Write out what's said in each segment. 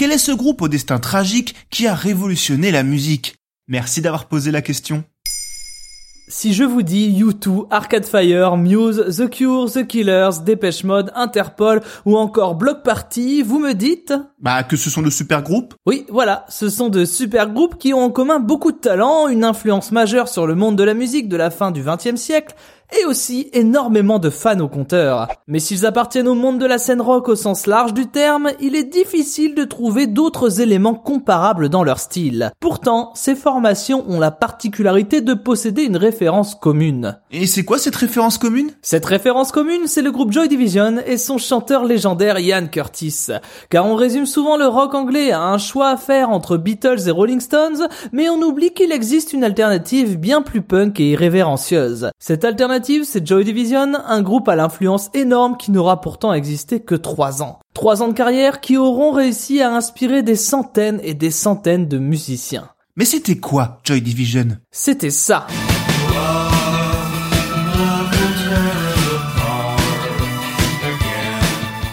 Quel est ce groupe au destin tragique qui a révolutionné la musique? Merci d'avoir posé la question. Si je vous dis U2, Arcade Fire, Muse, The Cure, The Killers, Dépêche Mode, Interpol ou encore Block Party, vous me dites? Bah que ce sont de super groupes. Oui, voilà, ce sont de super groupes qui ont en commun beaucoup de talent, une influence majeure sur le monde de la musique de la fin du XXe siècle, et aussi énormément de fans au compteur. Mais s'ils appartiennent au monde de la scène rock au sens large du terme, il est difficile de trouver d'autres éléments comparables dans leur style. Pourtant, ces formations ont la particularité de posséder une référence commune. Et c'est quoi cette référence commune? Cette référence commune, c'est le groupe Joy Division et son chanteur légendaire Ian Curtis. Car on résume souvent le rock anglais à un choix à faire entre Beatles et Rolling Stones, mais on oublie qu'il existe une alternative bien plus punk et irrévérencieuse. Cette alternative c'est Joy Division, un groupe à l'influence énorme qui n'aura pourtant existé que 3 ans. 3 ans de carrière qui auront réussi à inspirer des centaines et des centaines de musiciens. Mais c'était quoi Joy Division? C'était ça.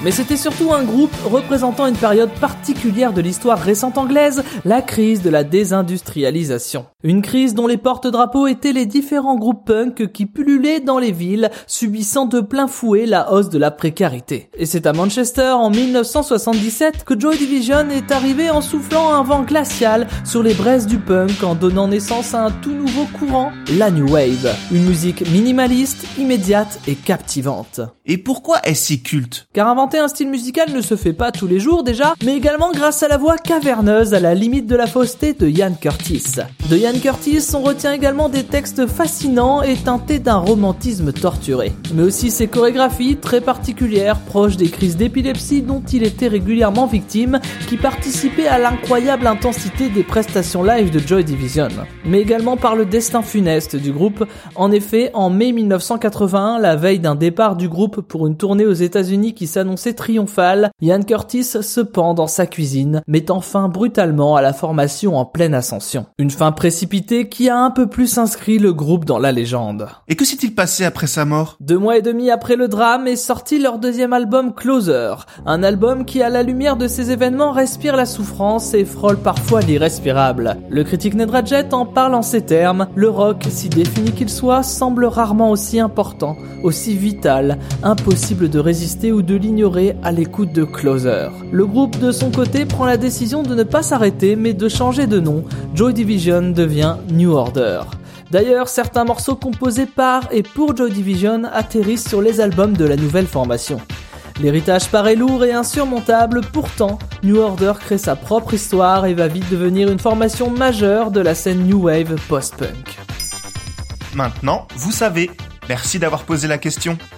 Mais c'était surtout un groupe représentant une période particulière de l'histoire récente anglaise, la crise de la désindustrialisation. Une crise dont les porte-drapeaux étaient les différents groupes punk qui pullulaient dans les villes, subissant de plein fouet la hausse de la précarité. Et c'est à Manchester en 1977 que Joy Division est arrivé en soufflant un vent glacial sur les braises du punk en donnant naissance à un tout nouveau courant, la New Wave. Une musique minimaliste, immédiate et captivante. Et pourquoi est-ce si culte? Car un style musical ne se fait pas tous les jours déjà, mais également grâce à la voix caverneuse à la limite de la fausseté de Ian Curtis. De Ian Curtis, on retient également des textes fascinants et teintés d'un romantisme torturé. Mais aussi ses chorégraphies très particulières, proches des crises d'épilepsie dont il était régulièrement victime, qui participaient à l'incroyable intensité des prestations live de Joy Division. Mais également par le destin funeste du groupe. En effet, en mai 1981, la veille d'un départ du groupe pour une tournée aux États-Unis qui s'annonçait triomphale, Ian Curtis se pend dans sa cuisine, mettant fin brutalement à la formation en pleine ascension. Une fin précipitée qui a un peu plus inscrit le groupe dans la légende. Et que s'est-il passé après sa mort? Deux mois et demi après le drame est sorti leur deuxième album Closer, un album qui à la lumière de ces événements respire la souffrance et frôle parfois l'irrespirable. Le critique Ned Radjet en parle en ces termes, le rock, si défini qu'il soit, semble rarement aussi important, aussi vital, impossible de résister ou de l'ignorer à l'écoute de Closer. Le groupe de son côté prend la décision de ne pas s'arrêter mais de changer de nom. Joy Division devient New Order. D'ailleurs, certains morceaux composés par et pour Joy Division atterrissent sur les albums de la nouvelle formation. L'héritage paraît lourd et insurmontable, pourtant, New Order crée sa propre histoire et va vite devenir une formation majeure de la scène New Wave post-punk. Maintenant, vous savez. Merci d'avoir posé la question.